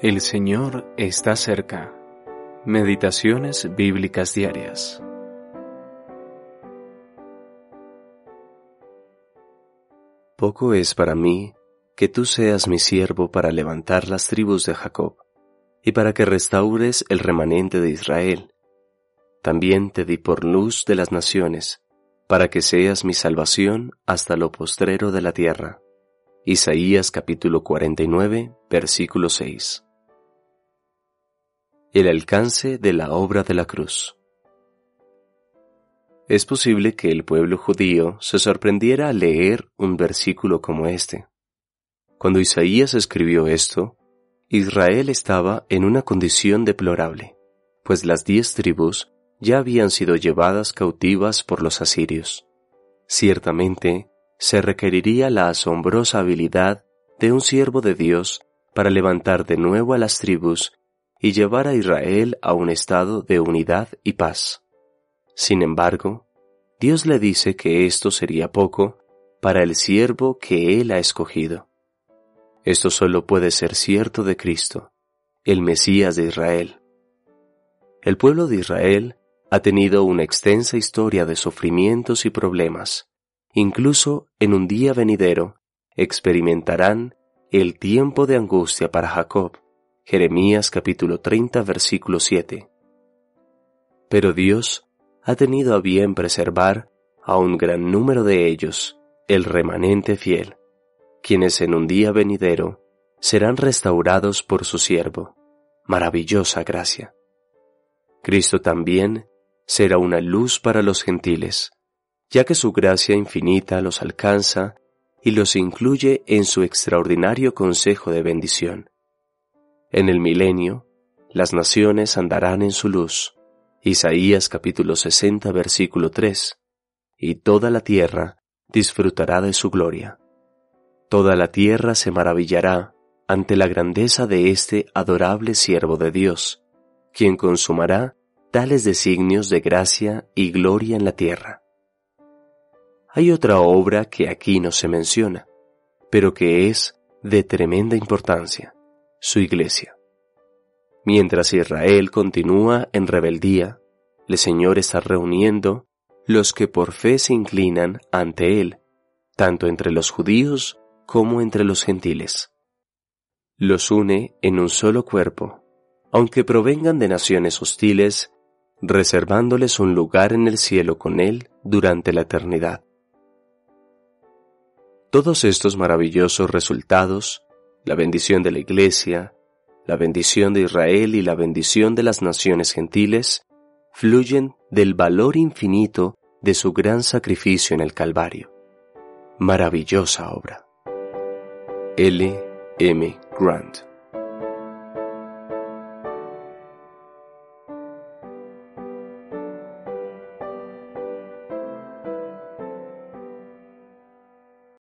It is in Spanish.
El Señor está cerca. Meditaciones bíblicas diarias. Poco es para mí que tú seas mi siervo para levantar las tribus de Jacob y para que restaures el remanente de Israel. También te di por luz de las naciones, para que seas mi salvación hasta lo postrero de la tierra. Isaías capítulo 49, versículo 6 el alcance de la obra de la cruz. Es posible que el pueblo judío se sorprendiera al leer un versículo como este. Cuando Isaías escribió esto, Israel estaba en una condición deplorable, pues las diez tribus ya habían sido llevadas cautivas por los asirios. Ciertamente, se requeriría la asombrosa habilidad de un siervo de Dios para levantar de nuevo a las tribus y llevar a Israel a un estado de unidad y paz. Sin embargo, Dios le dice que esto sería poco para el siervo que Él ha escogido. Esto solo puede ser cierto de Cristo, el Mesías de Israel. El pueblo de Israel ha tenido una extensa historia de sufrimientos y problemas. Incluso en un día venidero experimentarán el tiempo de angustia para Jacob Jeremías capítulo 30 versículo 7. Pero Dios ha tenido a bien preservar a un gran número de ellos, el remanente fiel, quienes en un día venidero serán restaurados por su siervo. Maravillosa gracia. Cristo también será una luz para los gentiles, ya que su gracia infinita los alcanza y los incluye en su extraordinario consejo de bendición. En el milenio, las naciones andarán en su luz. Isaías capítulo 60 versículo 3. Y toda la tierra disfrutará de su gloria. Toda la tierra se maravillará ante la grandeza de este adorable siervo de Dios, quien consumará tales designios de gracia y gloria en la tierra. Hay otra obra que aquí no se menciona, pero que es de tremenda importancia su iglesia. Mientras Israel continúa en rebeldía, el Señor está reuniendo los que por fe se inclinan ante Él, tanto entre los judíos como entre los gentiles. Los une en un solo cuerpo, aunque provengan de naciones hostiles, reservándoles un lugar en el cielo con Él durante la eternidad. Todos estos maravillosos resultados la bendición de la Iglesia, la bendición de Israel y la bendición de las naciones gentiles fluyen del valor infinito de su gran sacrificio en el Calvario. Maravillosa obra. L. M. Grant